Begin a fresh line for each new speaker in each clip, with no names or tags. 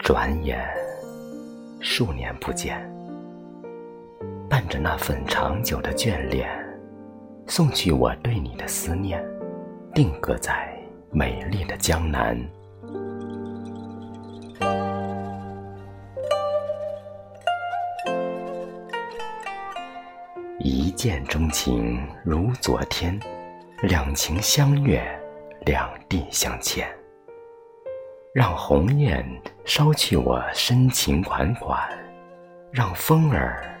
转眼数年不见，伴着那份长久的眷恋，送去我对你的思念，定格在美丽的江南。一见钟情如昨天，两情相悦，两地相牵。让鸿雁捎去我深情款款，让风儿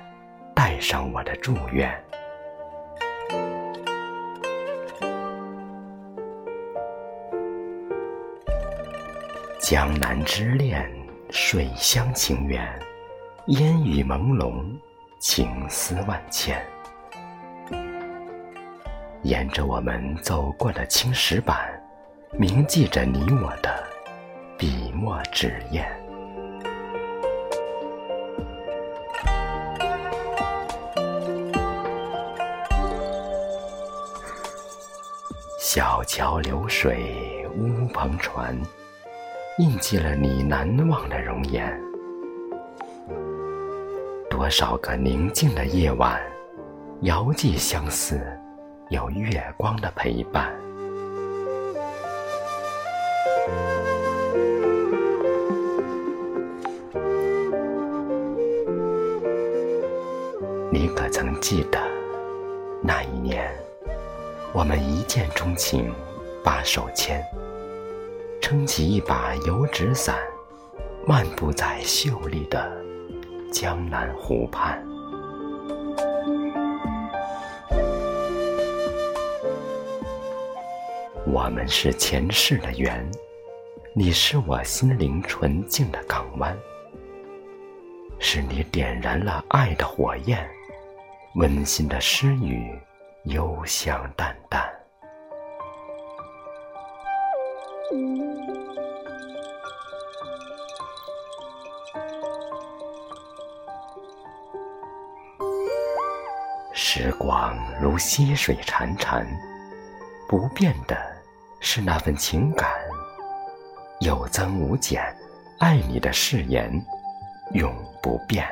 带上我的祝愿。江南之恋，水乡情缘，烟雨朦胧，情思万千。沿着我们走过的青石板，铭记着你我的。笔墨纸砚，小桥流水乌篷船，印记了你难忘的容颜。多少个宁静的夜晚，遥寄相思，有月光的陪伴。你可曾记得那一年，我们一见钟情，把手牵，撑起一把油纸伞，漫步在秀丽的江南湖畔。我们是前世的缘，你是我心灵纯净的港湾，是你点燃了爱的火焰。温馨的诗语，幽香淡淡。时光如溪水潺潺，不变的是那份情感，有增无减。爱你的誓言，永不变。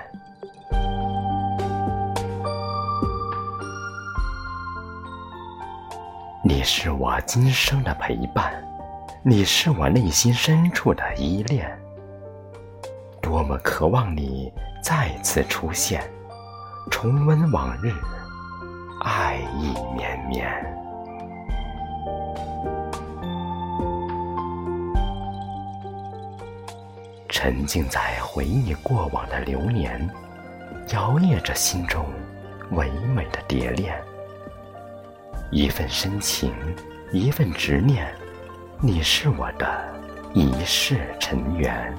你是我今生的陪伴，你是我内心深处的依恋。多么渴望你再次出现，重温往日，爱意绵绵。沉浸在回忆过往的流年，摇曳着心中唯美的蝶恋。一份深情，一份执念，你是我的一世尘缘。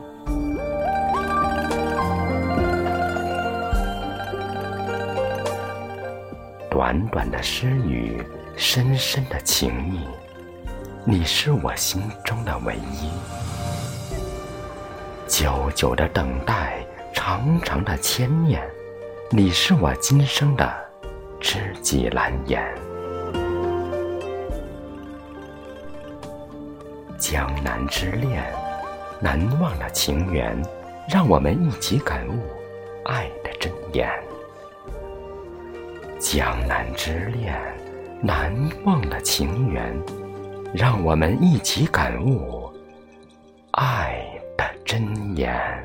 短短的诗语，深深的情意，你是我心中的唯一。久久的等待，长长的牵念，你是我今生的知己蓝颜。江南之恋，难忘的情缘，让我们一起感悟爱的真言。江南之恋，难忘的情缘，让我们一起感悟爱的真言。